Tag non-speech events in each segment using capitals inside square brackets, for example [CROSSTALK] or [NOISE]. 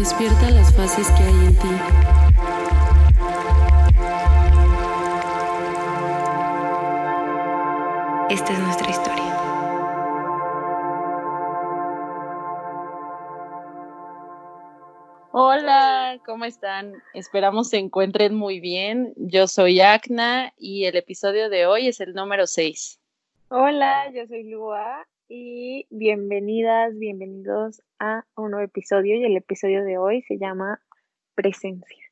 Despierta las fases que hay en ti. Esta es nuestra historia. Hola, ¿cómo están? Esperamos se encuentren muy bien. Yo soy Acna y el episodio de hoy es el número 6. Hola, yo soy Lua y bienvenidas, bienvenidos a un nuevo episodio y el episodio de hoy se llama Presencia.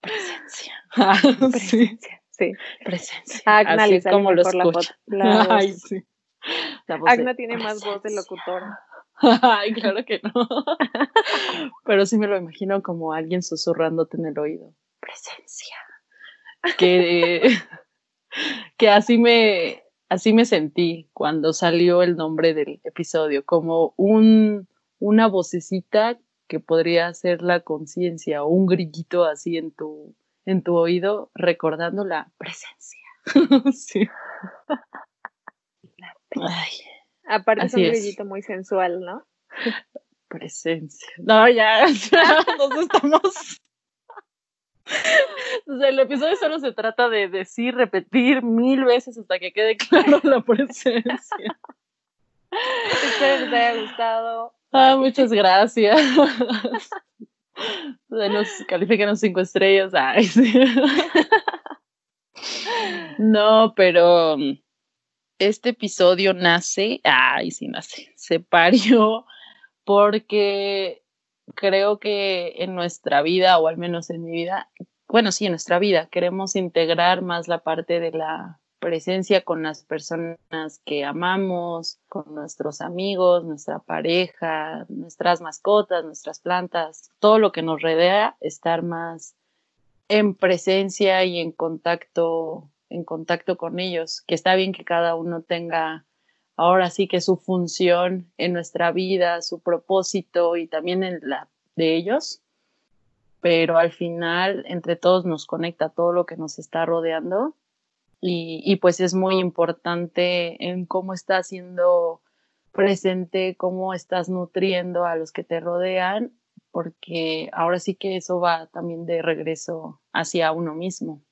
Presencia. [LAUGHS] Presencia, sí. Presencia. Agna Así le es sale como lo la voz- la. [LAUGHS] Ay, sí. La voz de Agna tiene más voz de locutora. [LAUGHS] Ay, claro que no. Pero sí me lo imagino como alguien susurrándote en el oído. Presencia. Que, que así me así me sentí cuando salió el nombre del episodio, como un, una vocecita que podría ser la conciencia o un grillito así en tu, en tu oído recordando la presencia. [LAUGHS] sí. Ay, Aparte es un es. brillito muy sensual, ¿no? presencia. No, ya, [LAUGHS] ya nos estamos. [LAUGHS] O sea, el episodio solo se trata de decir, repetir mil veces hasta que quede claro la presencia. Espero les haya gustado. Ah, muchas gracias. [LAUGHS] Denos, califíquenos cinco estrellas. Ay, sí. [LAUGHS] No, pero mm, este episodio nace, ay, sí nace, se parió porque creo que en nuestra vida, o al menos en mi vida, bueno, sí, en nuestra vida, queremos integrar más la parte de la presencia con las personas que amamos, con nuestros amigos, nuestra pareja, nuestras mascotas, nuestras plantas, todo lo que nos rodea, estar más en presencia y en contacto, en contacto con ellos, que está bien que cada uno tenga ahora sí que su función en nuestra vida, su propósito y también en la de ellos, pero al final entre todos nos conecta todo lo que nos está rodeando y, pues es muy importante en cómo estás siendo presente, cómo estás nutriendo a los que te rodean, porque ahora sí que eso va también de regreso hacia uno mismo.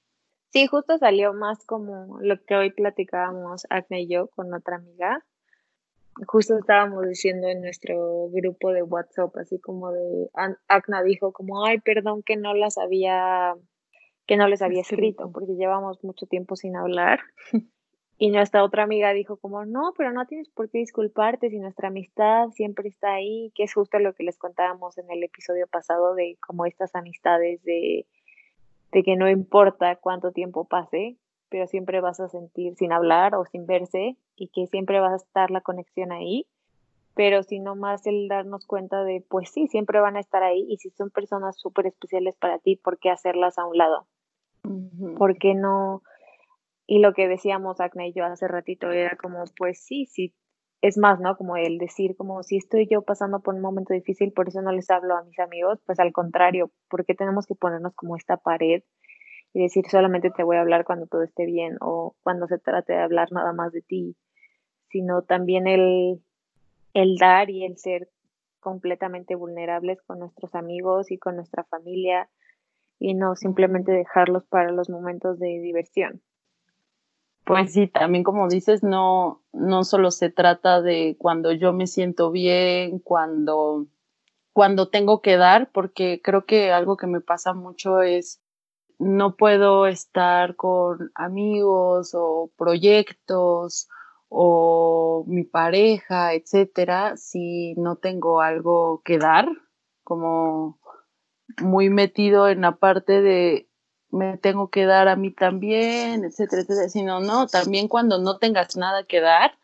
Sí, justo salió más como lo que hoy platicábamos Agna y yo con otra amiga. Justo estábamos diciendo en nuestro grupo de WhatsApp, así como de Agna dijo como, ay, perdón que no las había, que no les había Escrito. porque llevamos mucho tiempo sin hablar. [LAUGHS] Y nuestra otra amiga dijo como, no, pero no tienes por qué disculparte si nuestra amistad siempre está ahí, que es justo lo que les contábamos en el episodio pasado de como estas amistades de, de que no importa cuánto tiempo pase, pero siempre vas a sentir sin hablar o sin verse y que siempre va a estar la conexión ahí, pero si no más el darnos cuenta de, pues sí, siempre van a estar ahí y si son personas súper especiales para ti, ¿por qué hacerlas a un lado? ¿por qué no? Y lo que decíamos Acna y yo hace ratito era como, pues sí, sí, es más, ¿no? Como el decir, como si estoy yo pasando por un momento difícil, por eso no les hablo a mis amigos, pues al contrario, porque tenemos que ponernos como esta pared y decir solamente te voy a hablar cuando todo esté bien o cuando se trate de hablar nada más de ti, sino también el, el dar y el ser completamente vulnerables con nuestros amigos y con nuestra familia y no simplemente dejarlos para los momentos de diversión. Pues sí, también como dices, no, no solo se trata de cuando yo me siento bien, cuando, cuando tengo que dar, porque creo que algo que me pasa mucho es no puedo estar con amigos o proyectos o mi pareja, etcétera, si no tengo algo que dar, como muy metido en la parte de me tengo que dar a mí también, etcétera, etcétera, sino no, también cuando no tengas nada que dar,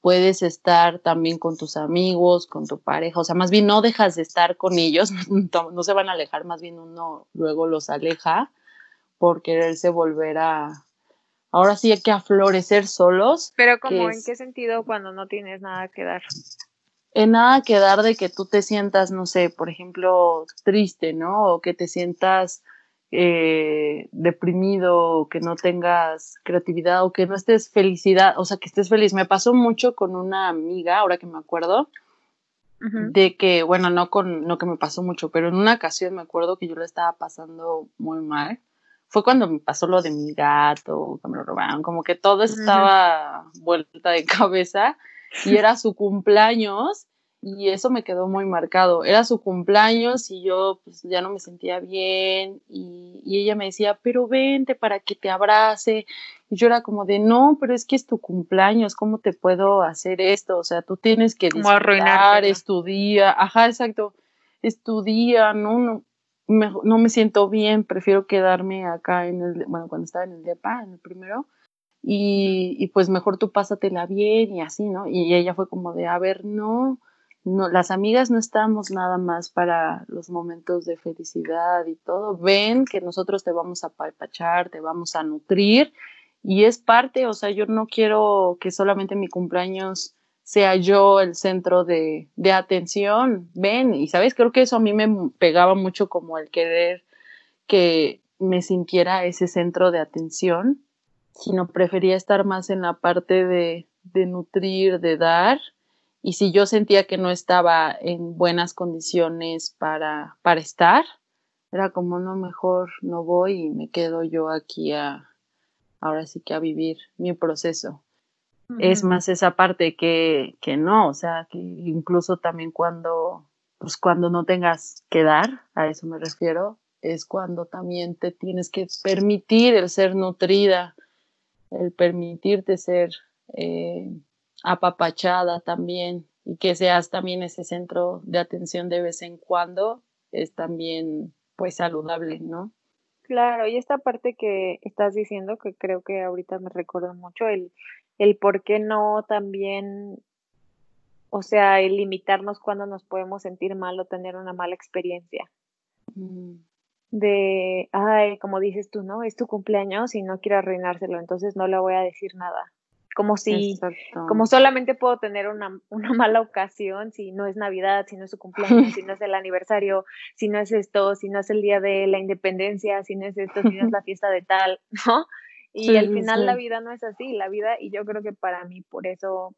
puedes estar también con tus amigos, con tu pareja, o sea, más bien no dejas de estar con ellos, [LAUGHS] no, se van a alejar, más bien uno luego los aleja por quererse volver a, ahora sí hay que aflorecer solos. Pero como en qué sentido cuando no tienes nada que dar? En nada que dar de que tú te sientas, no sé, por ejemplo, triste, ¿no? O que te sientas eh, deprimido, que no tengas creatividad o que no estés felicidad, o sea, que estés feliz. Me pasó mucho con una amiga, ahora que me acuerdo, de que, bueno, no con, no que me pasó mucho, pero en una ocasión me acuerdo que yo lo estaba pasando muy mal. Fue cuando me pasó lo de mi gato, que me lo robaron, como que todo estaba vuelta de [LAUGHS] cabeza y era su cumpleaños y eso me quedó muy marcado. Era su cumpleaños y yo pues ya no me sentía bien y, ella me decía, pero vente para que te abrace. Y yo era como de, no, pero es que es tu cumpleaños, ¿cómo te puedo hacer esto? O sea, tú tienes que disfrutar, estudiar, ajá, exacto, estudiar, no, no, me, no me siento bien, prefiero quedarme acá en el, bueno, cuando estaba en el DEPA, en el primero, y, y pues mejor tú pásatela bien y así, ¿no? Y ella fue como de, a ver, no, no, las amigas no estamos nada más para los momentos de felicidad y todo. Ven que nosotros te vamos a palpachar, te vamos a nutrir y es parte, o sea, yo no quiero que solamente mi cumpleaños sea yo el centro de, de atención. Ven, y sabes, creo que eso a mí me pegaba mucho como el querer que me sintiera ese centro de atención, sino prefería estar más en la parte de, de nutrir, de dar y si yo sentía que no estaba en buenas condiciones para, para estar, era como, no, mejor no voy y me quedo yo aquí a, ahora sí que a vivir mi proceso. Es más esa parte que, que no, o sea, que incluso también cuando, pues cuando no tengas que dar, a eso me refiero, es cuando también te tienes que permitir el ser nutrida, el permitirte ser eh, apapachada también y que seas también ese centro de atención de vez en cuando es también pues saludable, ¿no? Claro, y esta parte que estás diciendo que creo que ahorita me recuerdo mucho, el, el por qué no también, o sea, el limitarnos cuando nos podemos sentir mal o tener una mala experiencia. Mm. De, ay, como dices tú, ¿no? Es tu cumpleaños y no quiero arruinárselo, entonces no le voy a decir nada como si, como solamente puedo tener una, una, mala ocasión si no es Navidad, si no es su cumpleaños, si no es el aniversario, si no es esto, si no es el día de la independencia, si no es esto, si no es la [LAUGHS] fiesta de tal, ¿no? Y al final la vida no es así, la vida, y yo creo que para mí por eso,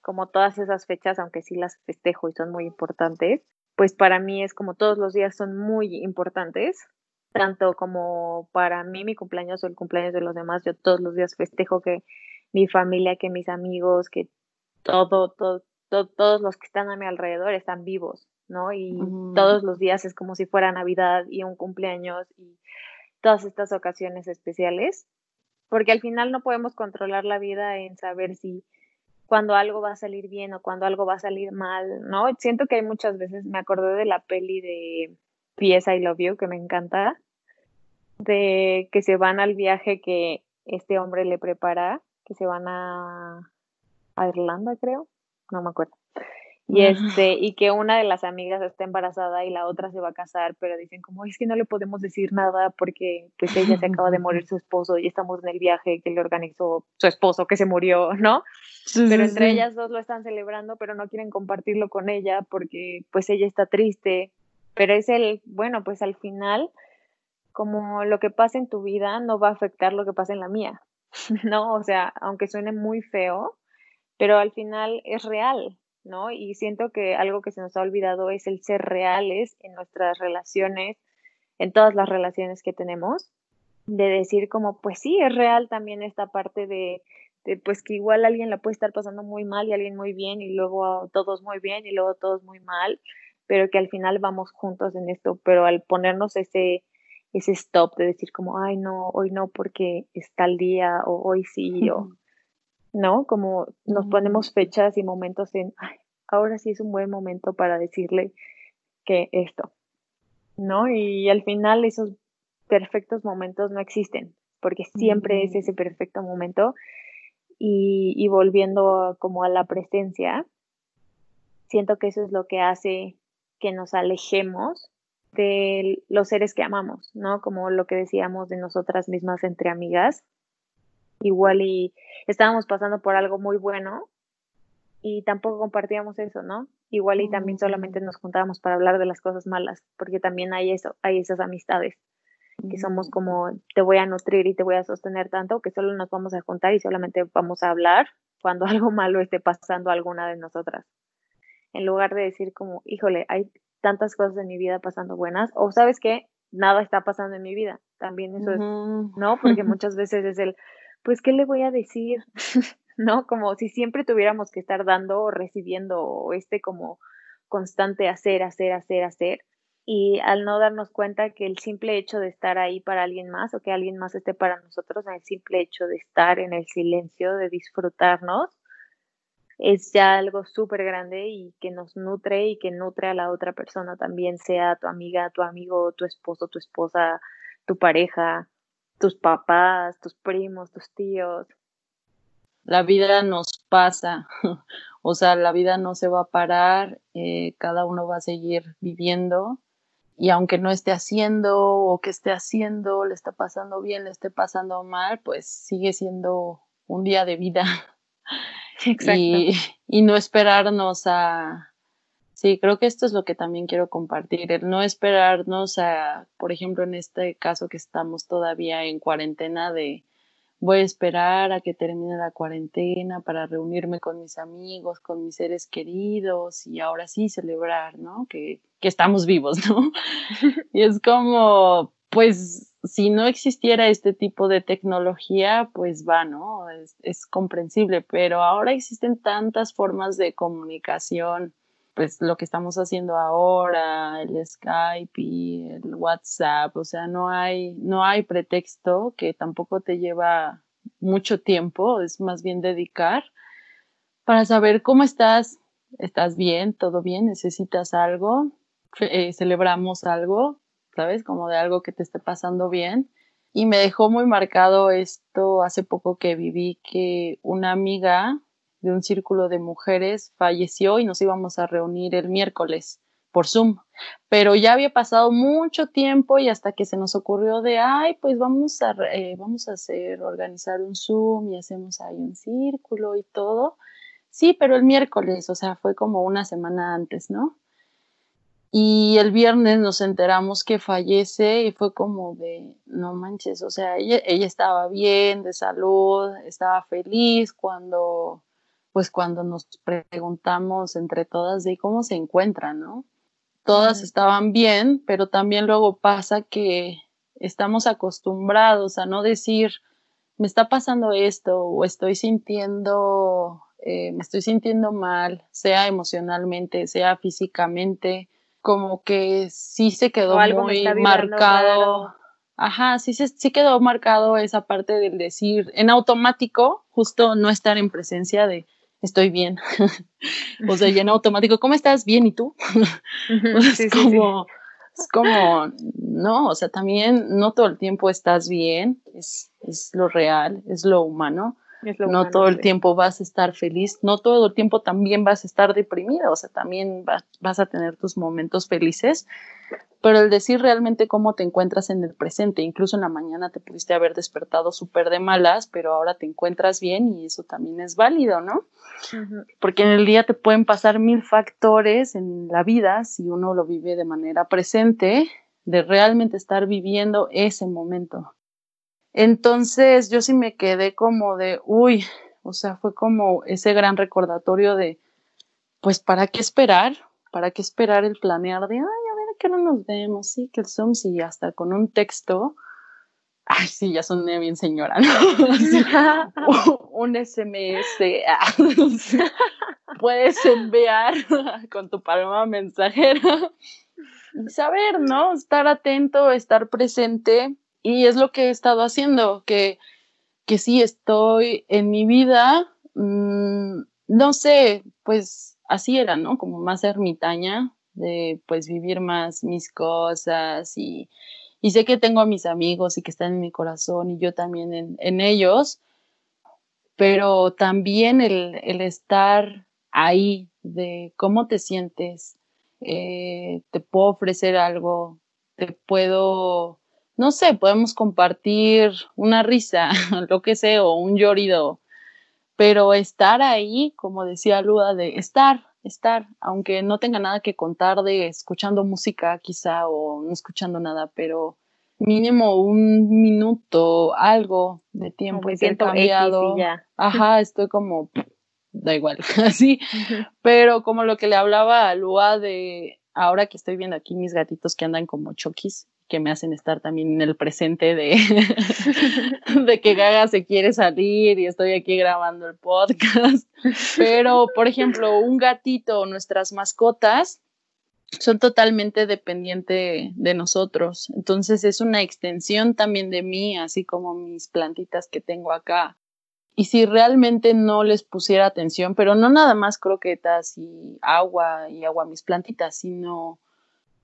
como todas esas fechas, aunque sí las festejo y son muy importantes, pues para mí es como todos los días son muy importantes, tanto como para mí mi cumpleaños o el cumpleaños de los demás, yo todos los días festejo que mi familia, que mis amigos, que todo, todo, todos los que están a mi alrededor están vivos, ¿no? Y todos los días es como si fuera Navidad y un cumpleaños y todas estas ocasiones especiales, porque al final no podemos controlar la vida en saber si cuando algo va a salir bien o cuando algo va a salir mal, ¿no? Siento que hay muchas veces, me acordé de la peli de Pieza I Love You, que me encanta, de que se van al viaje que este hombre le prepara que se van a, a Irlanda, creo, no me acuerdo. Y este, y que una de las amigas está embarazada y la otra se va a casar, pero dicen como es que no le podemos decir nada porque pues ella se acaba de [LAUGHS] morir su esposo y estamos en el viaje que le organizó su esposo que se murió, ¿no? pero entre ellas dos lo están celebrando, pero no quieren compartirlo con ella porque pues ella está triste, pero es el, bueno, pues al final como lo que pasa en tu vida no va a afectar lo que pasa en la mía. [LAUGHS] ¿no? O sea, aunque suene muy feo, pero al final es real, ¿no? Y siento que algo que se nos ha olvidado es el ser reales en nuestras relaciones, en todas las relaciones que tenemos, de decir como, pues sí, es real también esta parte de, pues que igual alguien la puede estar pasando muy mal y alguien muy bien y luego todos muy bien y luego todos muy mal, pero que al final vamos juntos en esto, pero al ponernos ese ese stop de decir como, ay, no, hoy no porque está el día o hoy sí, o, ¿no? Como nos ponemos fechas y momentos en, ay, ahora sí es un buen momento para decirle que esto, ¿no? Y al final esos perfectos momentos no existen, porque siempre es ese perfecto momento y, y volviendo como a la presencia, siento que eso es lo que hace que nos alejemos de los seres que amamos, ¿no? Como lo que decíamos de nosotras mismas entre amigas. Igual y estábamos pasando por algo muy bueno y tampoco compartíamos eso, ¿no? Igual y también solamente nos juntábamos para hablar de las cosas malas, porque también hay eso, hay esas amistades que somos como te voy a nutrir y te voy a sostener tanto que solo nos vamos a juntar y solamente vamos a hablar cuando [LAUGHS] algo malo esté pasando a alguna de nosotras. En lugar de decir como, híjole, hay tantas cosas en mi vida pasando buenas, o sabes que nada está pasando en mi vida. También eso es, ¿no? Porque [LAUGHS] muchas veces es el, pues, ¿qué le voy a decir? [LAUGHS] ¿No? Como si siempre tuviéramos que estar dando o recibiendo o este como constante hacer, hacer, hacer, hacer. Y al no darnos cuenta que el simple hecho de estar ahí para alguien más o que alguien más esté para nosotros, el simple hecho de estar en el silencio, de disfrutarnos, es ya algo súper grande y que nos nutre y que nutre a la otra persona también, sea tu amiga, tu amigo, tu esposo, tu esposa, tu pareja, tus papás, tus primos, tus tíos. La vida nos pasa, [LAUGHS] o sea, la vida no se va a parar, eh, cada uno va a seguir viviendo y aunque no esté haciendo o que esté haciendo, le está pasando bien, le esté pasando mal, pues sigue siendo un día de vida. [LAUGHS] [LAUGHS] Y, y, no esperarnos a... Sí, creo que esto es lo que también quiero compartir, el no esperarnos a, por ejemplo, en este caso que estamos todavía en cuarentena de voy a esperar a que termine la cuarentena para reunirme con mis amigos, con mis seres queridos y ahora sí celebrar, ¿no? Que, que estamos vivos, ¿no? [LAUGHS] y es como, pues si no existiera este tipo de tecnología, pues va, ¿no? Es, comprensible, pero ahora existen tantas formas de comunicación, pues lo que estamos haciendo ahora, el Skype y el WhatsApp, o sea, no hay, no hay pretexto que tampoco te lleva mucho tiempo, es más bien dedicar para saber cómo estás, estás bien, todo bien, necesitas algo, eh, celebramos algo, ¿sabes? Como de algo que te esté pasando bien. Y me dejó muy marcado esto hace poco que viví que una amiga de un círculo de mujeres falleció y nos íbamos a reunir el miércoles por Zoom. Pero ya había pasado mucho tiempo y hasta que se nos ocurrió de, ay, pues vamos a, eh, vamos a hacer, organizar un Zoom y hacemos ahí un círculo y todo. Sí, pero el miércoles, o sea, fue como una semana antes, ¿no? Y el viernes nos enteramos que fallece y fue como de, no manches, o sea, ella, estaba bien, de salud, estaba feliz cuando, pues cuando nos preguntamos entre todas de cómo se encuentran, ¿no? Todas estaban bien, pero también luego pasa que estamos acostumbrados a no decir, me está pasando esto o estoy sintiendo, eh, me estoy sintiendo mal, sea emocionalmente, sea físicamente como que sí se quedó muy marcado. Ajá, sí, sí quedó marcado esa parte del decir en automático, justo no estar en presencia de estoy bien. [LAUGHS] o sea, y en automático, ¿cómo estás? Bien, ¿y tú? [LAUGHS] es como, es como, no, o sea, también no todo el tiempo estás bien, es, es lo real, es lo humano no todo el tiempo vas a estar feliz, no todo el tiempo también vas a estar deprimida, o sea, también vas a tener tus momentos felices, pero el decir realmente cómo te encuentras en el presente, incluso en la mañana te pudiste haber despertado súper de malas, pero ahora te encuentras bien y eso también es válido, ¿no? Porque en el día te pueden pasar mil factores en la vida si uno lo vive de manera presente, de realmente estar viviendo ese momento. Entonces yo sí me quedé como de, uy, o sea, fue como ese gran recordatorio de, pues, ¿para qué esperar? ¿Para qué esperar el planear de, ay, a ver, que no nos vemos? Sí, que el Zoom, sí, hasta con un texto. Ay, sí, ya son bien señora, ¿no? [LAUGHS] [LAUGHS] un SMS. Ah, [LAUGHS] puedes enviar con tu paloma mensajera. Y saber, ¿no? Estar atento, estar presente y es lo que he estado haciendo, que, que sí estoy en mi vida, mm, no sé, pues así era, ¿no? Como más ermitaña, de pues vivir más mis cosas y, y sé que tengo a mis amigos y que están en mi corazón y yo también en, en ellos, pero también el, el estar ahí, de cómo te sientes, eh, te puedo ofrecer algo, te puedo, no sé, podemos compartir una risa, [LAUGHS] lo que sea, o un llorido, pero estar ahí, como decía Luda, de estar, estar, aunque no tenga nada que contar de escuchando música quizá o no escuchando nada, pero mínimo un minuto, algo de tiempo intercambiado. Ajá, [LAUGHS] estoy como, da igual, [LAUGHS] así. Pero como lo que le hablaba a Lua de ahora que estoy viendo aquí mis gatitos que andan como choquis, que me hacen estar también en el presente de, [LAUGHS] de que Gaga se quiere salir y estoy aquí grabando el podcast. Pero, por ejemplo, un gatito, nuestras mascotas, son totalmente dependientes de nosotros. Entonces es una extensión también de mí, así como mis plantitas que tengo acá. Y si realmente no les pusiera atención, pero no nada más croquetas y agua y agua a mis plantitas, sino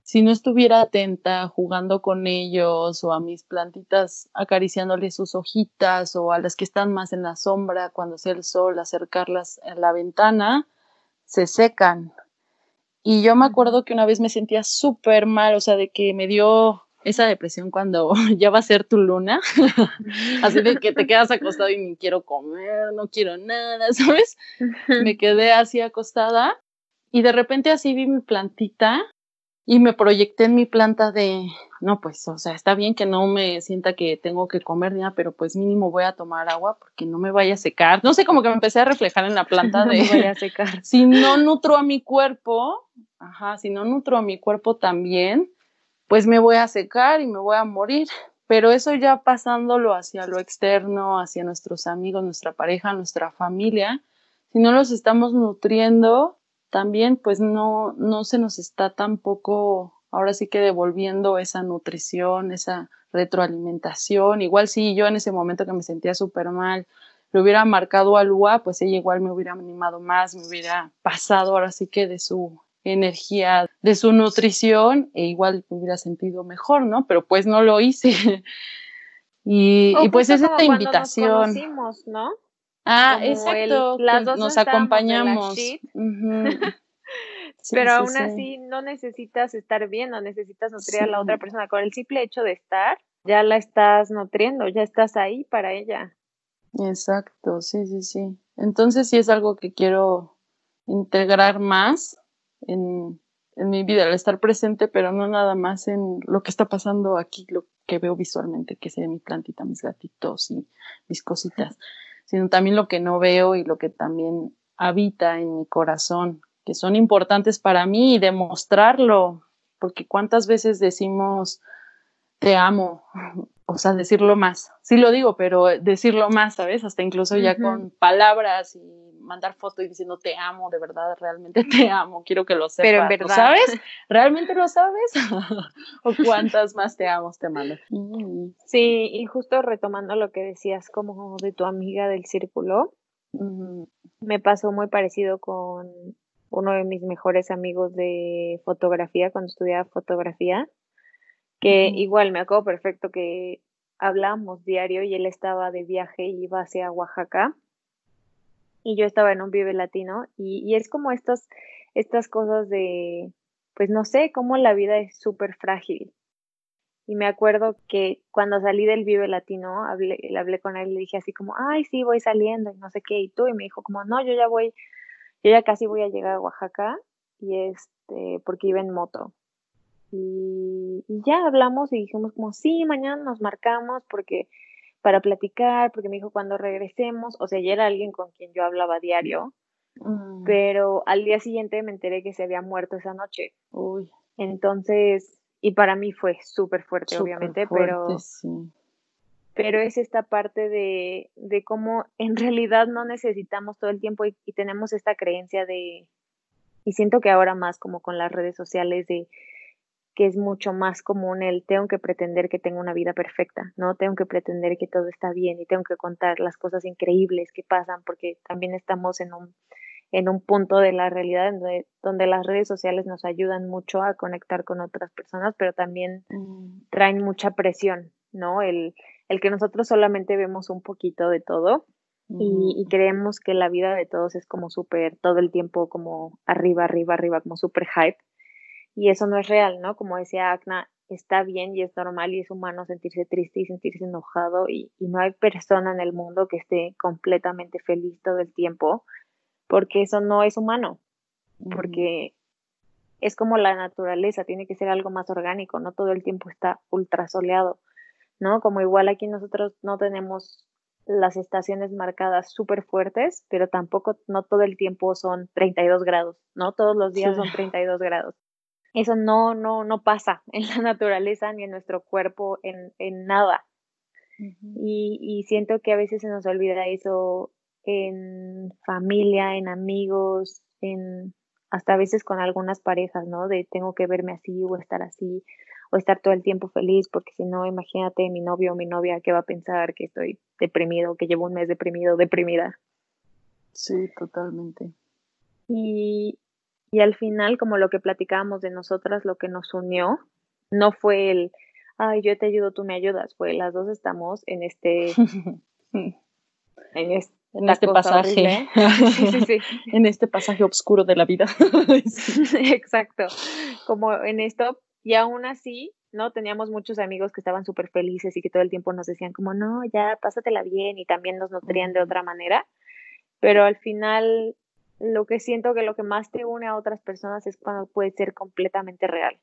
si no estuviera atenta jugando con ellos o a mis plantitas acariciándoles sus hojitas o a las que están más en la sombra cuando sea el sol, acercarlas a la ventana, se secan. Y yo me acuerdo que una vez me sentía súper mal, o sea, de que me dio esa depresión cuando [LAUGHS] ya va a ser tu luna, [LAUGHS] así de que te [LAUGHS] quedas acostado y ni quiero comer, no quiero nada, ¿sabes? Me quedé así acostada y de repente así vi mi plantita y me proyecté en mi planta de, no, pues, o sea, está bien que no me sienta que tengo que comer nada, pero pues mínimo voy a tomar agua porque no me vaya a secar. No sé, como que me empecé a reflejar en la planta [LAUGHS] de, no me vaya a secar. [LAUGHS] si no nutro a mi cuerpo, ajá, si no nutro a mi cuerpo también, pues me voy a secar y me voy a morir. Pero eso ya pasándolo hacia lo externo, hacia nuestros amigos, nuestra pareja, nuestra familia, si no los estamos nutriendo, también pues no, no se nos está tampoco ahora sí que devolviendo esa nutrición, esa retroalimentación. Igual si yo en ese momento que me sentía súper mal, le hubiera marcado a Lua, pues ella igual me hubiera animado más, me hubiera pasado ahora sí que de su energía, de su nutrición, e igual me hubiera sentido mejor, ¿no? Pero pues no lo hice. [LAUGHS] y, pues es esta invitación. Nos ¿no? Ah, exacto. las dos nos acompañamos. [LAUGHS] Pero aún así no necesitas estar bien, no necesitas nutrir a la otra persona. Con el simple hecho de estar, ya la estás nutriendo, ya estás ahí para ella. Exacto, sí, sí, sí. Entonces sí es algo que quiero integrar más en, en mi vida, el estar presente, pero no nada más en lo que está pasando aquí, lo que veo visualmente, que sea mi plantita, mis gatitos y mis cositas sino también lo que no veo y lo que también habita en mi corazón, que son importantes para mí y demostrarlo, porque cuántas veces decimos te amo, [LAUGHS] o sea, decirlo más. Sí lo digo, pero decirlo más, ¿sabes? Hasta incluso ya con palabras y mandar foto y diciendo te amo, de verdad, realmente te [LAUGHS] amo, quiero que lo sepas. Pero en verdad. ¿Sabes? ¿Realmente lo sabes? [LAUGHS] ¿O cuántas más te amo te mando? Mm. Sí, y justo retomando lo que decías como de tu amiga del círculo, me pasó muy parecido con uno de mis mejores amigos de fotografía, cuando estudiaba fotografía, que igual me acuerdo perfecto que hablábamos diario y él estaba de viaje y iba hacia Oaxaca y yo estaba en un Vive Latino y, es como estas, estas cosas de, pues no sé, cómo la vida es súper frágil. Y me acuerdo que cuando salí del Vive Latino, hablé, hablé con él y le dije así como, ay, sí, voy saliendo y no sé qué, y tú, y me dijo como, no, yo ya voy, yo ya casi voy a llegar a Oaxaca, y este, porque iba en moto. Y, y ya hablamos y dijimos como, sí, mañana nos marcamos porque para platicar, porque me dijo cuando regresemos, o sea, ya era alguien con quien yo hablaba diario, mm. pero al día siguiente me enteré que se había muerto esa noche. Uy. Entonces, y para mí fue súper fuerte, obviamente, pero... Pero es esta parte de, de, cómo en realidad no necesitamos todo el tiempo y tenemos esta creencia de, y siento que ahora más como con las redes sociales de que es mucho más común el tengo que pretender que tengo una vida perfecta, ¿no? Tengo que pretender que todo está bien y tengo que contar las cosas increíbles que pasan porque también estamos en un, en un punto de la realidad donde, donde las redes sociales nos ayudan mucho a conectar con otras personas, pero también mm. traen mucha presión, ¿no? El, el que nosotros solamente vemos un poquito de todo y, creemos que la vida de todos es como súper, todo el tiempo como arriba, arriba, arriba, como súper hype. Y eso no es real, ¿no? Como decía Agna, está bien y es normal y es humano sentirse triste y sentirse enojado y, no hay persona en el mundo que esté completamente feliz todo el tiempo, porque eso no es humano, porque es como la naturaleza, tiene que ser algo más orgánico, no todo el tiempo está ultra soleado, ¿no? Como igual aquí nosotros no tenemos las estaciones marcadas súper fuertes, pero tampoco no todo el tiempo son 32 grados, ¿no? Todos los días son 32 grados. Eso no, no, no pasa [LAUGHS] en la naturaleza ni en nuestro cuerpo, en, en nada. y, y siento que a veces se nos olvida eso en familia, en amigos, en hasta a veces con algunas parejas, ¿no? De tengo que verme así o estar así o estar todo el tiempo feliz, porque si no, imagínate mi novio o mi novia que va a pensar que estoy deprimido, que llevo un mes deprimido, deprimida. Sí, totalmente. Y, y al final, como lo que platicábamos de nosotras, lo que nos unió, no fue el, ay, yo te ayudo, tú me ayudas, fue las dos estamos en este, [LAUGHS] en este, pasaje, [LAUGHS] sí, sí, sí. en este pasaje oscuro de la vida. [LAUGHS] Exacto, como en esto, y aún así, ¿no? Teníamos muchos amigos que estaban súper felices y que todo el tiempo nos decían como, no, ya, pásatela bien y también nos nutrían de otra manera. Pero al final, lo que siento que lo que más te une a otras personas es cuando puede ser completamente real.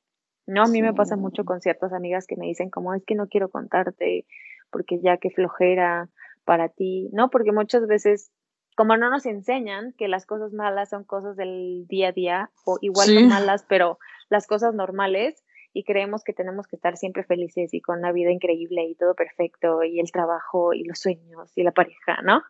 No, a mí me pasa mucho con ciertas amigas que me dicen como, es que no quiero contarte porque ya que flojera para ti, ¿no? Porque muchas veces como no nos enseñan que las cosas malas son cosas del día a día, o igual son malas, pero las cosas normales, y creemos que tenemos que estar siempre felices y con una vida increíble y todo perfecto y el trabajo y los sueños y la pareja, ¿no?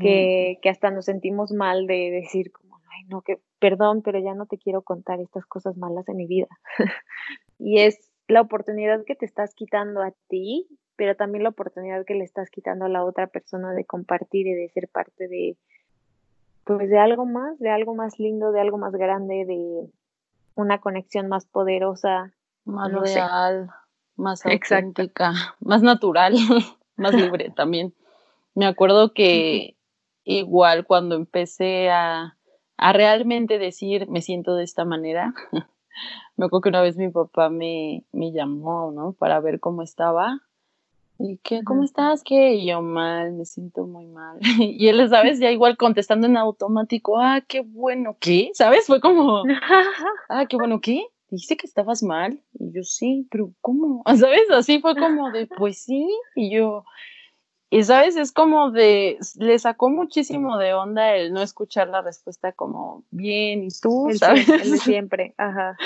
Que, que, hasta nos sentimos mal de decir como, ay, no, que perdón, pero ya no te quiero contar estas cosas malas en mi vida. [LAUGHS] y es la oportunidad que te estás quitando a ti, pero también la oportunidad que le estás quitando a la otra persona de compartir y de ser parte de, pues de algo más, de algo más lindo, de algo más grande, de, una conexión más poderosa. Más real, más auténtica, más natural, [LAUGHS] más libre también. Me acuerdo que igual cuando empecé a, a realmente decir me siento de esta manera, [LAUGHS] me acuerdo que una vez mi papá me, me llamó, ¿no? Para ver cómo estaba ¿Y qué? ¿Cómo estás? ¿Qué? yo mal, me siento muy mal. [LAUGHS] y él, ¿sabes? Ya igual contestando en automático, ah, qué bueno, ¿qué? ¿Sabes? Fue como, [LAUGHS] ah, qué bueno, ¿qué? Dijiste que estabas mal. Y yo, sí, pero ¿cómo? ¿Sabes? Así fue como de, pues sí. Y yo, y sabes, es como de, le sacó muchísimo de onda el no escuchar la respuesta como, bien, ¿y tú? ¿sabes? El [LAUGHS] siempre, ajá.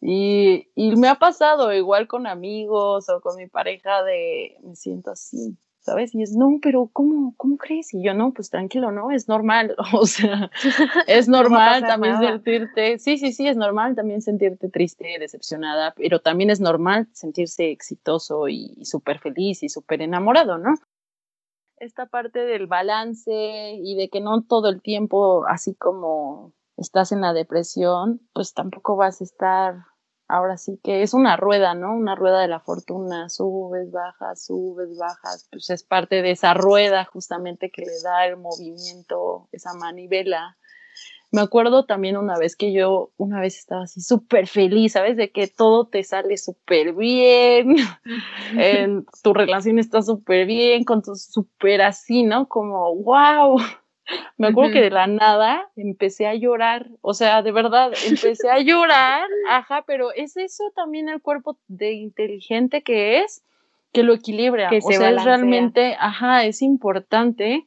Y, y, me ha pasado igual con amigos o con mi pareja de me siento así, ¿sabes? Y es, no, pero ¿cómo, cómo crees? Y yo, no, pues tranquilo, ¿no? Es normal, [LAUGHS] o sea, [LAUGHS] es normal también sentirte, sí, sí, sí, es normal también sentirte triste, decepcionada, pero también es normal sentirse exitoso y súper feliz y súper enamorado, ¿no? Esta parte del balance y de que no todo el tiempo, así como estás en la depresión, pues tampoco vas a estar ahora sí que es una rueda, ¿no? Una rueda de la fortuna, subes, bajas, subes, bajas, pues es parte de esa rueda justamente que le da el movimiento, esa manivela. Me acuerdo también una vez que yo, una vez estaba así súper feliz, ¿sabes? De que todo te sale súper bien, [LAUGHS] en, tu relación está súper bien, con tu súper así, ¿no? Como, wow, me acuerdo que de la nada empecé a llorar, o sea, de verdad, empecé a llorar, [LAUGHS] ajá, pero es eso también el cuerpo de inteligente que es, que lo equilibra, que o sea, es realmente, ajá, es importante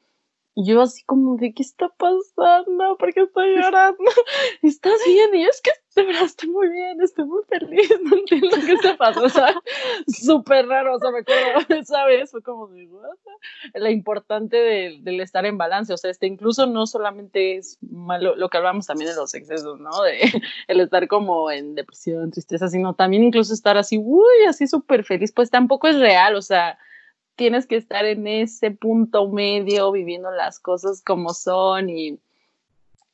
yo así como de, ¿qué está pasando? ¿Por qué estoy [LAUGHS] llorando? [LAUGHS] ¿Estás bien? Y yo es que de verdad estoy muy bien, estoy muy feliz, [LAUGHS] no entiendo qué se pasó, o sea, súper raro, o sea, me acuerdo esa vez, fue como de, la importante del, estar en balance, o sea, este incluso no solamente es malo, lo que hablamos también de los excesos, ¿no? De el estar como en depresión, tristeza, sino también incluso estar así, uy, así súper feliz, pues tampoco es real, o sea, tienes que estar en ese punto medio viviendo las cosas como son y,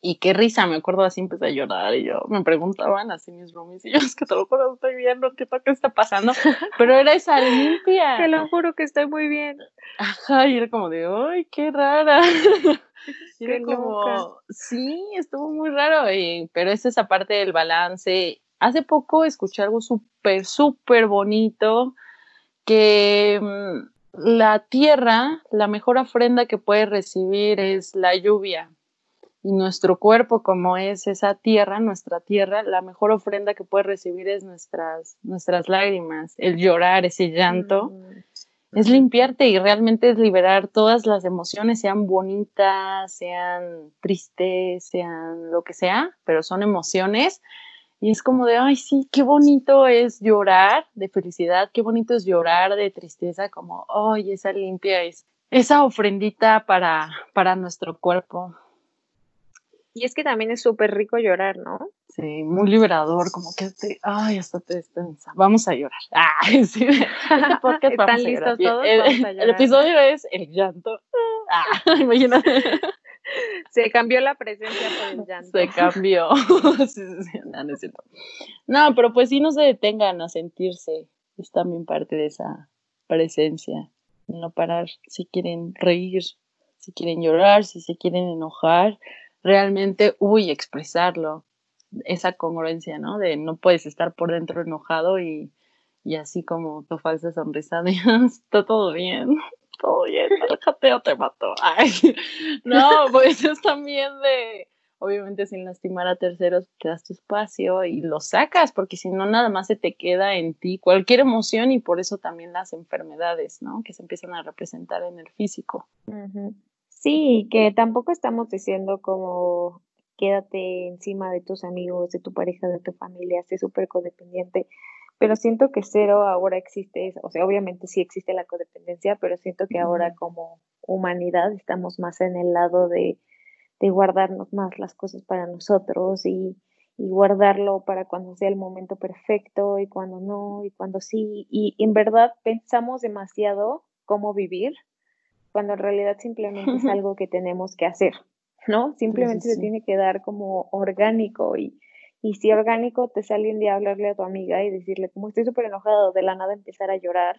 Y qué risa, me acuerdo así empecé a llorar y yo me preguntaban así mis roomies y yo es que te lo juro, estoy bien, no entiendo qué está pasando, [LAUGHS] pero era esa limpia. Te lo juro que estoy muy bien. Ajá, y era como de, ay, qué rara. [LAUGHS] y era como, sí, estuvo muy raro, y, pero es esa parte del balance. Hace poco escuché algo súper, súper bonito que mm, la tierra, la mejor ofrenda que puede recibir es la lluvia. Y nuestro cuerpo, como es esa tierra, nuestra tierra, la mejor ofrenda que puede recibir es nuestras, nuestras lágrimas, el llorar, ese llanto. Mm. Es limpiarte y realmente es liberar todas las emociones, sean bonitas, sean tristes, sean lo que sea, pero son emociones y es como de, ay, sí, qué bonito es llorar de felicidad, qué bonito es llorar de tristeza, como, ay, esa limpia es esa ofrendita para, para nuestro cuerpo. Y es que también es súper rico llorar, ¿no? Sí, muy liberador, como que te, ay, hasta te despensa. Vamos a llorar. Ay, [LAUGHS] sí. Este [LAUGHS] ¿Están listos todos? El, el, episodio es el llanto. Ah, [LAUGHS] imagínate. Se cambió la presencia por el llanto. Se cambió. [LAUGHS] no, pero pues sí no se detengan a sentirse. Es también parte de esa presencia. No parar si quieren reír, si quieren llorar, si se quieren enojar. Realmente, uy, expresarlo. Esa congruencia, ¿no? De no puedes estar por dentro enojado y, y así como tu falsa sonrisa [LAUGHS] de está todo bien todo bien, el te mató. [LAUGHS] no, pues es también de, obviamente sin lastimar a terceros, te das tu espacio y lo sacas, porque si no, nada más se te queda en ti cualquier emoción y por eso también las enfermedades, ¿no? Que se empiezan a representar en el físico. Sí, que tampoco estamos diciendo como quédate encima de tus amigos, de tu pareja, de tu familia, sé súper codependiente pero siento que cero ahora existe, o sea, obviamente sí existe la codependencia, pero siento que ahora como humanidad estamos más en el lado de, de guardarnos más las cosas para nosotros y, y, guardarlo para cuando sea el momento perfecto y cuando no y cuando sí. Y en verdad pensamos demasiado cómo vivir cuando en realidad simplemente es [LAUGHS] algo que tenemos que hacer, ¿no? Simplemente se tiene que dar como orgánico y, y si orgánico te sale un día hablarle a tu amiga y decirle, como estoy súper enojado, de la nada empezar a llorar,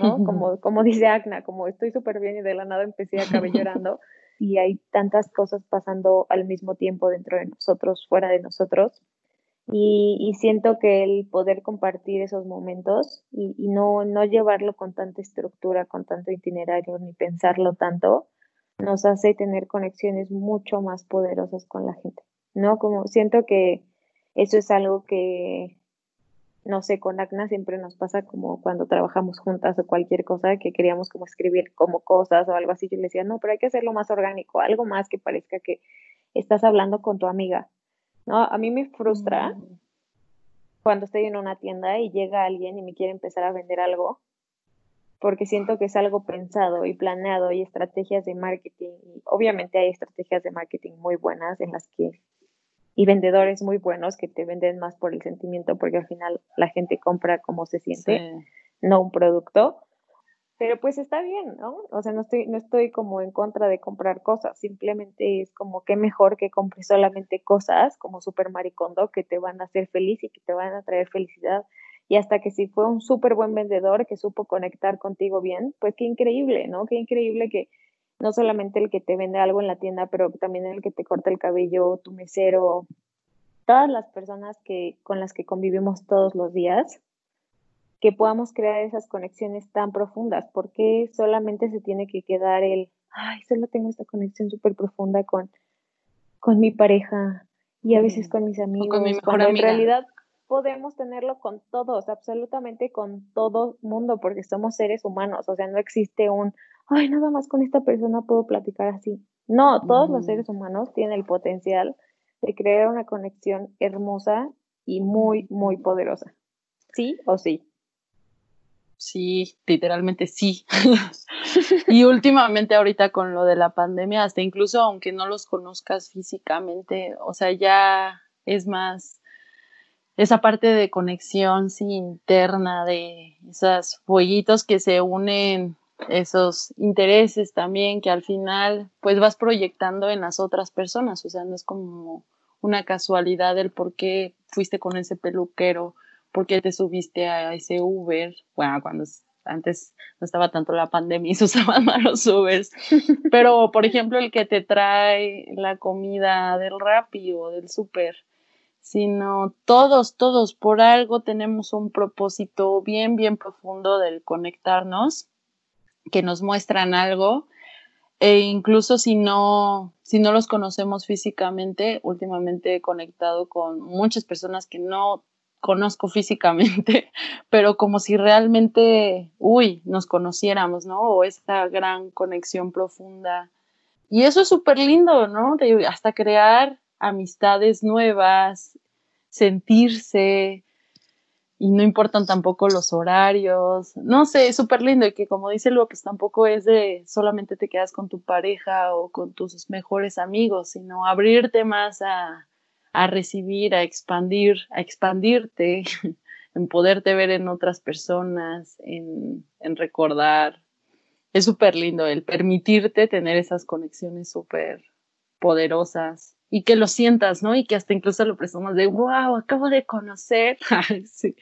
¿no? [LAUGHS] Como, como dice Agna, como estoy súper bien y de la nada empecé a acabar llorando. [LAUGHS] Y hay tantas cosas pasando al mismo tiempo dentro de nosotros, fuera de nosotros. Y, y siento que el poder compartir esos momentos y, y, no, no llevarlo con tanta estructura, con tanto itinerario, ni pensarlo tanto, nos hace tener conexiones mucho más poderosas con la gente, ¿no? Como siento que eso es algo que, no sé, con Acna siempre nos pasa como cuando trabajamos juntas o cualquier cosa que queríamos como escribir como cosas o algo así. Yo le decía, no, pero hay que hacerlo más orgánico, algo más que parezca que estás hablando con tu amiga. ¿no? A mí me frustra mm. cuando estoy en una tienda y llega alguien y me quiere empezar a vender algo porque siento que es algo pensado y planeado y estrategias de marketing. Obviamente hay estrategias de marketing muy buenas en las que y vendedores muy buenos que te venden más por el sentimiento porque al final la gente compra como se siente, no un producto. Pero pues está bien, ¿no? O sea, no estoy, no estoy como en contra de comprar cosas, simplemente es como que mejor que compres solamente cosas como Super Maricondo que te van a hacer feliz y que te van a traer felicidad. Y hasta que si fue un súper buen vendedor que supo conectar contigo bien, pues qué increíble, ¿no? Qué increíble que, no solamente el que te vende algo en la tienda, pero también el que te corta el cabello, tu mesero, todas las personas que, con las que convivimos todos los días, que podamos crear esas conexiones tan profundas, porque solamente se tiene que quedar el, ay, solo tengo esta conexión súper profunda con, con mi pareja y a veces con mis amigos, con mi mejor en realidad podemos tenerlo con todos, absolutamente con todo mundo, porque somos seres humanos, o sea, no existe un, ay, nada más con esta persona puedo platicar así. No, todos los seres humanos tienen el potencial de crear una conexión hermosa y muy, muy poderosa. ¿Sí o sí? Sí, literalmente sí. [LAUGHS] y últimamente ahorita con lo de la pandemia, hasta incluso aunque no los conozcas físicamente, o sea, ya es más esa parte de conexión sí, interna, de esos fueguitos que se unen esos intereses también que al final pues vas proyectando en las otras personas, o sea, no es como una casualidad el por qué fuiste con ese peluquero, por qué te subiste a ese Uber, bueno, cuando antes no estaba tanto la pandemia y se usaban [LAUGHS] más los Ubers, pero por ejemplo el que te trae la comida del Rappi o del súper, sino todos, todos por algo tenemos un propósito bien, bien profundo del conectarnos, que nos muestran algo, e incluso si no, si no los conocemos físicamente, últimamente he conectado con muchas personas que no conozco físicamente, [LAUGHS] pero como si realmente, uy, nos conociéramos, ¿no? O esta gran conexión profunda. Y eso es súper lindo, ¿no? Hasta crear amistades nuevas, sentirse, y no importan tampoco los horarios. No sé, es súper lindo y que como dice Lu, pues tampoco es de solamente te quedas con tu pareja o con tus mejores amigos, sino abrirte más a, a recibir, a expandir, a expandirte, [LAUGHS] en poderte ver en otras personas, en, en recordar. Es súper lindo el permitirte tener esas conexiones súper poderosas y que lo sientas, ¿no? Y que hasta incluso lo presumas de, wow, acabo de conocer [LAUGHS]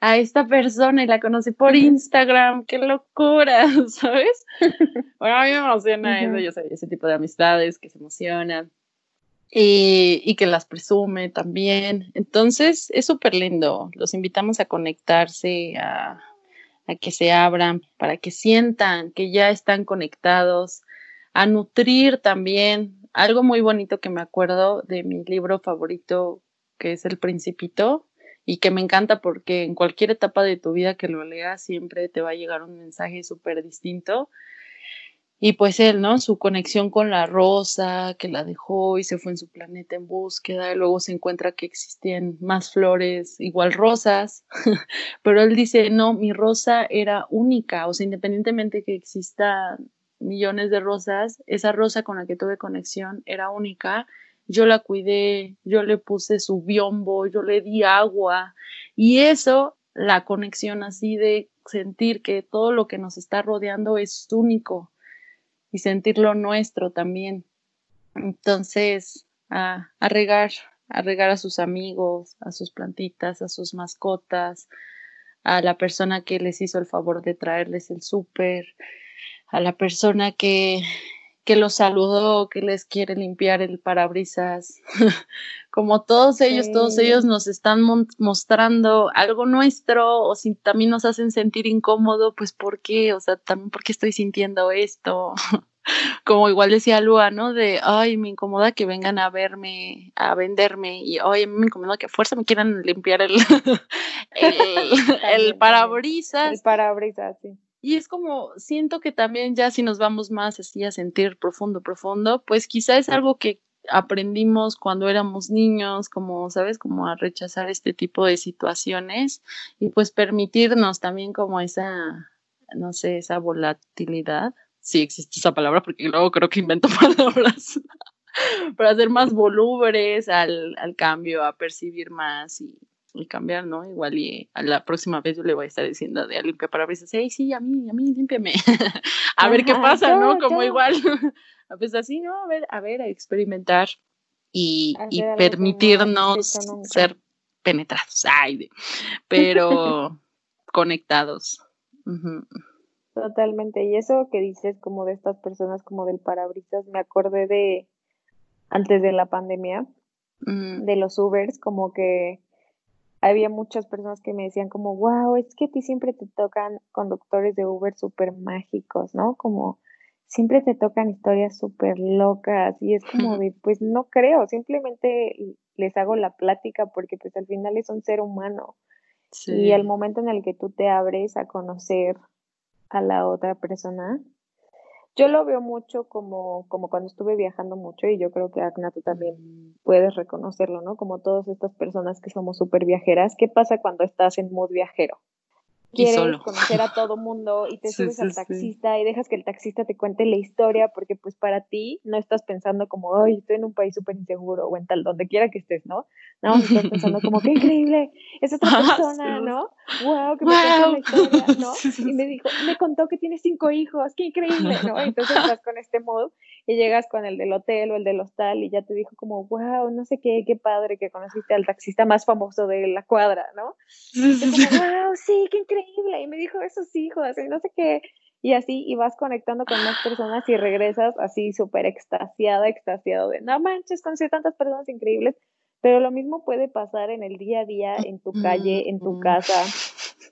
a esta persona y la conocí por Instagram, qué locura, [LAUGHS] ¿sabes? [LAUGHS] Bueno, a mí me emociona eso, yo sé, ese tipo de amistades que se emocionan y, y que las presume también. Entonces, es súper lindo. Los invitamos a conectarse, a, a que se abran, para que sientan que ya están conectados, a nutrir también. Algo muy bonito que me acuerdo de mi libro favorito, que es El Principito, y que me encanta porque en cualquier etapa de tu vida que lo leas siempre te va a llegar un mensaje súper distinto y pues él, ¿no? Su conexión con la rosa, que la dejó y se fue en su planeta en búsqueda, y luego se encuentra que existían más flores igual rosas, [LAUGHS] pero él dice, no, mi rosa era única, o sea, independientemente que existan millones de rosas, esa rosa con la que tuve conexión era única, yo la cuidé, yo le puse su biombo, yo le di agua, y eso, la conexión así de sentir que todo lo que nos está rodeando es único y sentirlo nuestro también. Entonces, a, regar, a regar a sus amigos, a sus plantitas, a sus mascotas, a la persona que les hizo el favor de traerles el súper, a la persona que, que los saludó, que les quiere limpiar el parabrisas. [LAUGHS] Como todos ellos, todos ellos nos están mostrando algo nuestro o si también nos hacen sentir incómodo, pues ¿por qué? O sea, también porque estoy sintiendo esto. [LAUGHS] Como igual decía Lua, ¿no? De, ay, me incomoda que vengan a verme, a venderme y, ay, me incomoda que a fuerza me quieran limpiar el, [LAUGHS] el, el parabrisas. El parabrisas, sí. Y es como, siento que también ya si nos vamos más así a sentir profundo, profundo, pues quizá es algo que aprendimos cuando éramos niños, como, ¿sabes? Como a rechazar este tipo de situaciones y pues permitirnos también como esa, no sé, esa volatilidad. Sí existe esa palabra porque luego creo que invento [LAUGHS] palabras para ser más volúveres al, al cambio, a percibir más y y cambiar, ¿no? Igual y a la próxima vez yo le voy a estar diciendo de limpia parabrisas, hey, sí, a mí, a mí, límpiame. [LAUGHS] a ver qué pasa, ¿no? Como igual, [LAUGHS] pues así, ¿no? A ver, a ver, a experimentar y, y permitirnos ser penetrados, ay, pero [LAUGHS] conectados. Totalmente. Y eso que dices como de estas personas como del parabrisas, me acordé de antes de la pandemia, de los Ubers, como que había muchas personas que me decían como, wow, es que a ti siempre te tocan conductores de Uber súper mágicos, ¿no? Como siempre te tocan historias súper locas y es como [LAUGHS] de, pues no creo, simplemente les hago la plática porque pues al final es un ser humano. Y al momento en el que tú te abres a conocer a la otra persona, yo lo veo mucho como, como cuando estuve viajando mucho y yo creo que Agna tú también puedes reconocerlo, ¿no? Como todas estas personas que somos súper viajeras, ¿qué pasa cuando estás en mood viajero? Quieres conocer a [LAUGHS] todo mundo y te subes al taxista y dejas que el taxista te cuente la historia porque pues para ti no estás pensando como, ay, estoy en un país súper inseguro o en tal, donde quiera que estés, ¿no? No, [LAUGHS] estás pensando como, qué increíble, es otra persona, ¿no? Wow, que me wow. la historia, ¿no? [LAUGHS] Y me dijo, me contó que tiene cinco hijos, qué increíble, ¿no? Entonces vas con este mood y llegas con el del hotel o el del hostal y ya te dijo como, wow, no sé qué, qué padre que conociste al taxista más famoso de la cuadra, ¿no? Y como, wow, sí, qué increíble. Y me dijo esos hijos y no sé qué. Y así, y vas conectando con más personas y regresas así súper extasiada, extasiado de, no manches, conocí tantas personas increíbles. Pero lo mismo puede pasar en el día a día, en tu calle, en tu casa,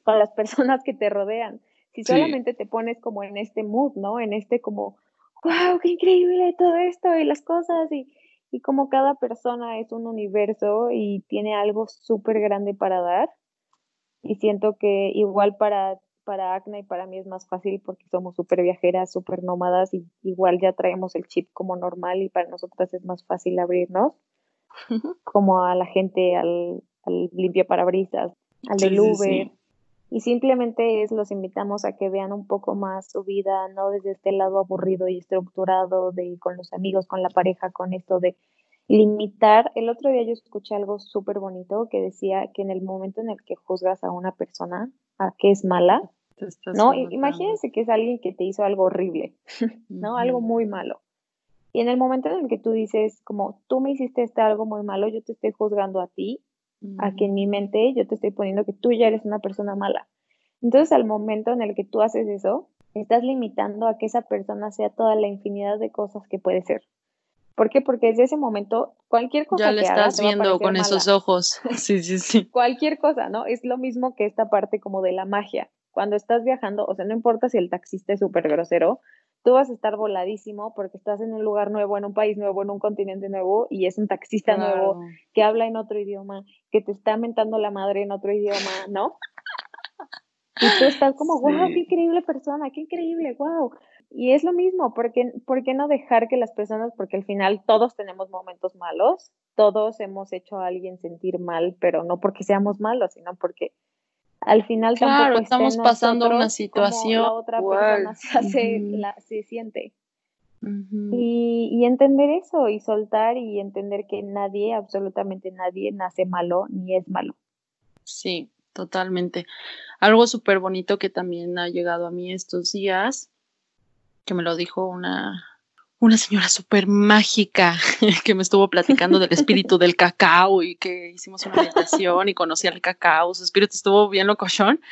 con las personas que te rodean. Si solamente te pones como en este mood, ¿no? En este como, wow, qué increíble todo esto y las cosas y, y como cada persona es un universo y tiene algo súper grande para dar. Y siento que igual para, para Acna y para mí es más fácil porque somos súper viajeras, súper nómadas y igual ya traemos el chip como normal y para nosotras es más fácil abrirnos [LAUGHS] como a la gente, al, al limpio parabrisas, al del Uber y simplemente es los invitamos a que vean un poco más su vida, no desde este lado aburrido y estructurado de con los amigos, con la pareja, con esto de limitar. El otro día yo escuché algo súper bonito que decía que en el momento en el que juzgas a una persona a que es mala, no, imagínense que es alguien que te hizo algo horrible, [LAUGHS] ¿no? Algo muy malo. Y en el momento en el que tú dices, como tú me hiciste este algo muy malo, yo te estoy juzgando a ti, a que en mi mente yo te estoy poniendo que tú ya eres una persona mala. Entonces, al momento en el que tú haces eso, estás limitando a que esa persona sea toda la infinidad de cosas que puede ser. ¿Por qué? Porque desde ese momento, cualquier cosa ya le estás viendo con esos ojos. [LAUGHS] [LAUGHS] Sí, sí, sí. cualquier cosa, ¿no? Es lo mismo que esta parte como de la magia. Cuando estás viajando, o sea, no importa si el taxista es súper grosero, tú vas a estar voladísimo porque estás en un lugar nuevo, en un país nuevo, en un continente nuevo y es un taxista nuevo que habla en otro idioma, que te está mentando la madre en otro idioma, ¿no? Y tú estás como, wow, qué increíble persona, qué increíble, wow. Y es lo mismo, ¿por qué, ¿por qué no dejar que las personas, porque al final todos tenemos momentos malos, todos hemos hecho a alguien sentir mal, pero no porque seamos malos, sino porque al final claro, estamos pasando una situación la otra persona [LAUGHS] se hace, la, se siente. y, y, entender eso y soltar y entender que nadie, absolutamente nadie, nace malo ni es malo. Sí, totalmente. Algo súper bonito que también ha llegado a mí estos días, que me lo dijo una, una señora súper mágica [LAUGHS] que me estuvo platicando del espíritu del cacao y que hicimos una meditación y conocí al cacao, su espíritu estuvo bien locochón,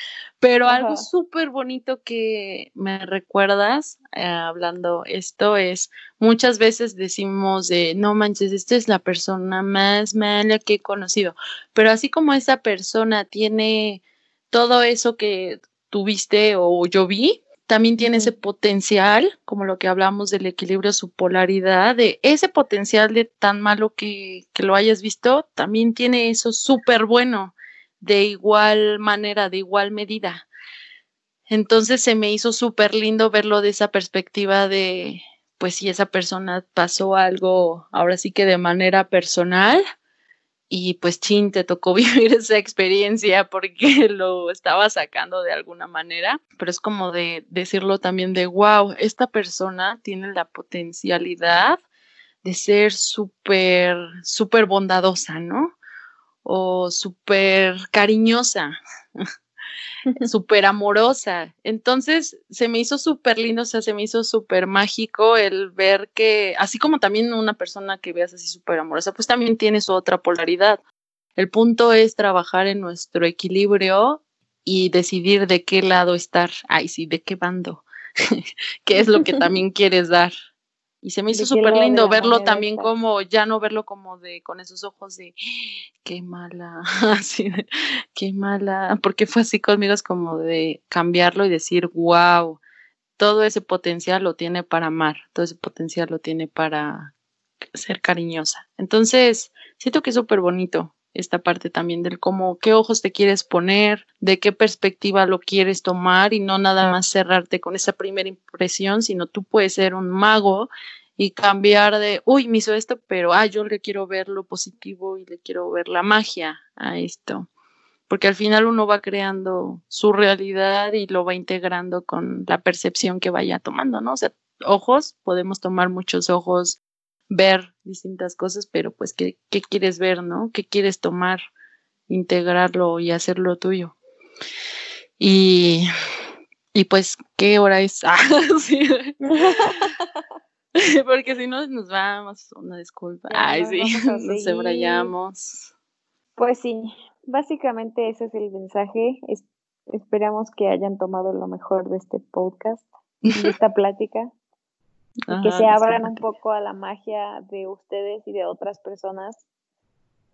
pero algo súper bonito que me recuerdas eh, hablando esto es, muchas veces decimos de, no manches, esta es la persona más mala que he conocido, pero así como esa persona tiene todo eso que tuviste o yo vi, también tiene ese potencial, como lo que hablamos del equilibrio, su polaridad, de ese potencial de tan malo que, que lo hayas visto, también tiene eso súper bueno, de igual manera, de igual medida. Entonces se me hizo súper lindo verlo de esa perspectiva de, pues si esa persona pasó algo, ahora sí que de manera personal, y pues chin, te tocó [LAUGHS] vivir esa experiencia porque [LAUGHS] lo estaba sacando de alguna manera, pero es como de decirlo también de, wow, esta persona tiene la potencialidad de ser súper, súper bondadosa, ¿no? O súper cariñosa. [LAUGHS] [LAUGHS] súper amorosa. Entonces se me hizo súper lindo, o sea, se me hizo súper mágico el ver que, así como también una persona que veas así súper amorosa, pues también tiene su otra polaridad. El punto es trabajar en nuestro equilibrio y decidir de qué lado estar. Ay, sí, de qué bando. [LAUGHS] qué es lo que [LAUGHS] también quieres dar. Y se me hizo súper lindo verlo también como, ya no verlo como de, con esos ojos de, qué mala, [LAUGHS] así de, qué mala, porque fue así conmigo, es como de cambiarlo y decir, wow, todo ese potencial lo tiene para amar, todo ese potencial lo tiene para ser cariñosa. Entonces, siento que es súper bonito esta parte también del cómo, qué ojos te quieres poner, de qué perspectiva lo quieres tomar y no nada más cerrarte con esa primera impresión, sino tú puedes ser un mago y cambiar de, uy, me hizo esto, pero, ah, yo le quiero ver lo positivo y le quiero ver la magia a esto. porque al final uno va creando su realidad y lo va integrando con la percepción que vaya tomando, ¿no? O sea, ojos, podemos tomar muchos ojos, ver distintas cosas, pero pues, ¿qué, qué quieres ver, no? ¿Qué quieres tomar? Integrarlo y hacerlo tuyo. Y, y pues, ¿qué hora es? [LAUGHS] Ah, sí. [LAUGHS] Porque si no nos vamos, una disculpa. Ay, sí, [LAUGHS] nos sebrayamos. Pues sí, básicamente ese es el mensaje. esperamos que hayan tomado lo mejor de este podcast, de esta plática. Que se abran un poco a la magia de ustedes y de otras personas.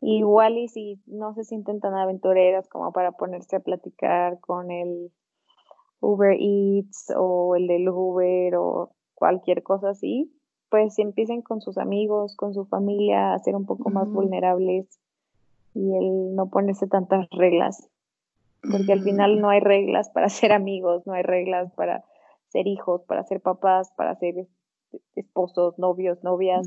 Igual y si no se sienten tan aventureras como para ponerse a platicar con el Uber Eats o el del Uber o cualquier cosa así, pues empiecen con sus amigos, con su familia, a ser un poco más vulnerables y el no ponerse tantas reglas, porque al final no hay reglas para [LAUGHS] ser amigos, no hay reglas para ser hijos, para ser papás, para ser esposos, novios, novias,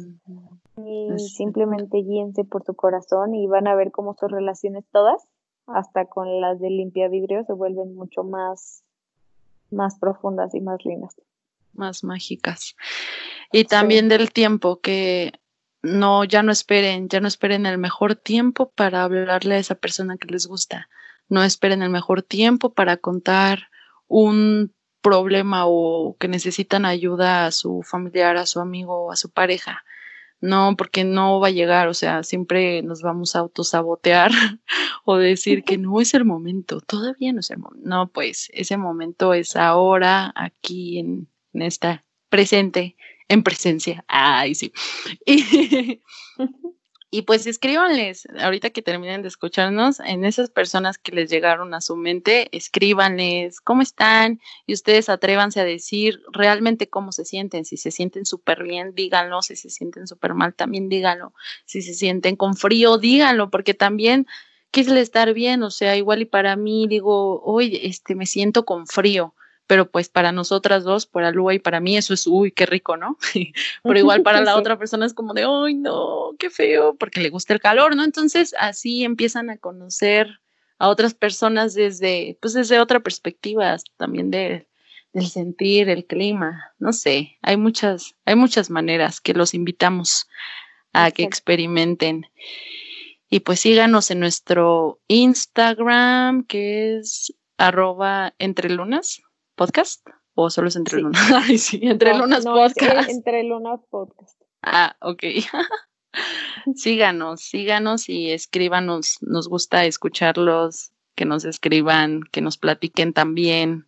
y simplemente guíense por su corazón y van a ver cómo sus relaciones todas, hasta con las de limpia vidrio, se vuelven mucho más, más profundas y más lindas. Más mágicas. Y también del tiempo, que no, ya no esperen, ya no esperen el mejor tiempo para hablarle a esa persona que les gusta. No esperen el mejor tiempo para contar un problema o que necesitan ayuda a su familiar, a su amigo a su pareja. No, porque no va a llegar, o sea, siempre nos vamos a autosabotear [LAUGHS] o decir que no es el momento, todavía no es el momento. No, pues ese momento es ahora, aquí en, en esta presente en presencia. Ay, sí. [LAUGHS] Y, pues escríbanles, ahorita que terminen de escucharnos, en esas personas que les llegaron a su mente, escríbanles cómo están y ustedes atrévanse a decir realmente cómo se sienten. Si se sienten súper bien, díganlo. Si se sienten súper mal, también díganlo. Si se sienten con frío, díganlo, porque también ¿qué es el estar bien? O sea, igual y para mí digo, hoy este, me siento con frío pero pues para nosotras dos, para Lua y para mí, eso es, uy, qué rico, ¿no? [LAUGHS] pero igual [LAUGHS] para la otra persona es como de, ay, no, qué feo, porque le gusta el calor, ¿no? Entonces así empiezan a conocer a otras personas desde, pues desde otra perspectiva, también de, del sentir, el clima, no sé, hay muchas, hay muchas maneras que los invitamos a que experimenten. Y pues síganos en nuestro Instagram, que es arroba entre lunas podcast o solo es entre lunas? [LAUGHS] sí, entre lunas podcast. entre lunas podcast. Ah, ok. [LAUGHS] síganos, síganos y escríbanos. Nos gusta escucharlos, que nos escriban, que nos platiquen también.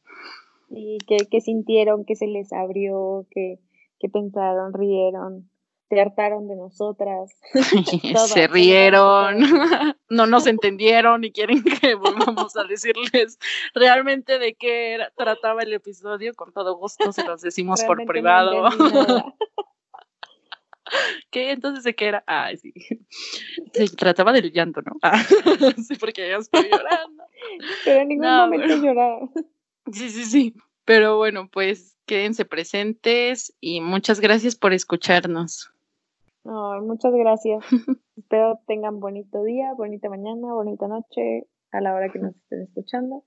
Y que, sintieron, que se les abrió, que, que pensaron, rieron se hartaron de nosotras. [LAUGHS] [LAUGHS] se rieron, [LAUGHS] no nos entendieron y quieren que volvamos a decirles realmente de qué trataba el episodio. Con todo gusto se los decimos por privado. ¿Qué? Entonces, ¿de qué era? Ah, sí. Se trataba del llanto, ¿no? Ah, sí, porque ya estoy llorando. Pero en ningún momento lloraba. Sí, sí, sí. Pero bueno, pues quédense presentes y muchas gracias por escucharnos muchas gracias. [LAUGHS] Espero tengan bonito día, bonita mañana, bonita noche a la hora que nos estén escuchando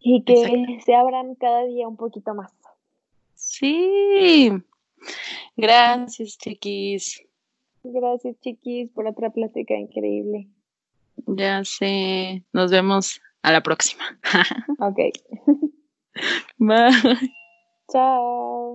y que se abran cada día un poquito más. Sí. Gracias, chiquis. Gracias, chiquis, por otra plática increíble. Ya sé. Nos vemos a la próxima. [LAUGHS] ok. Bye. Chao.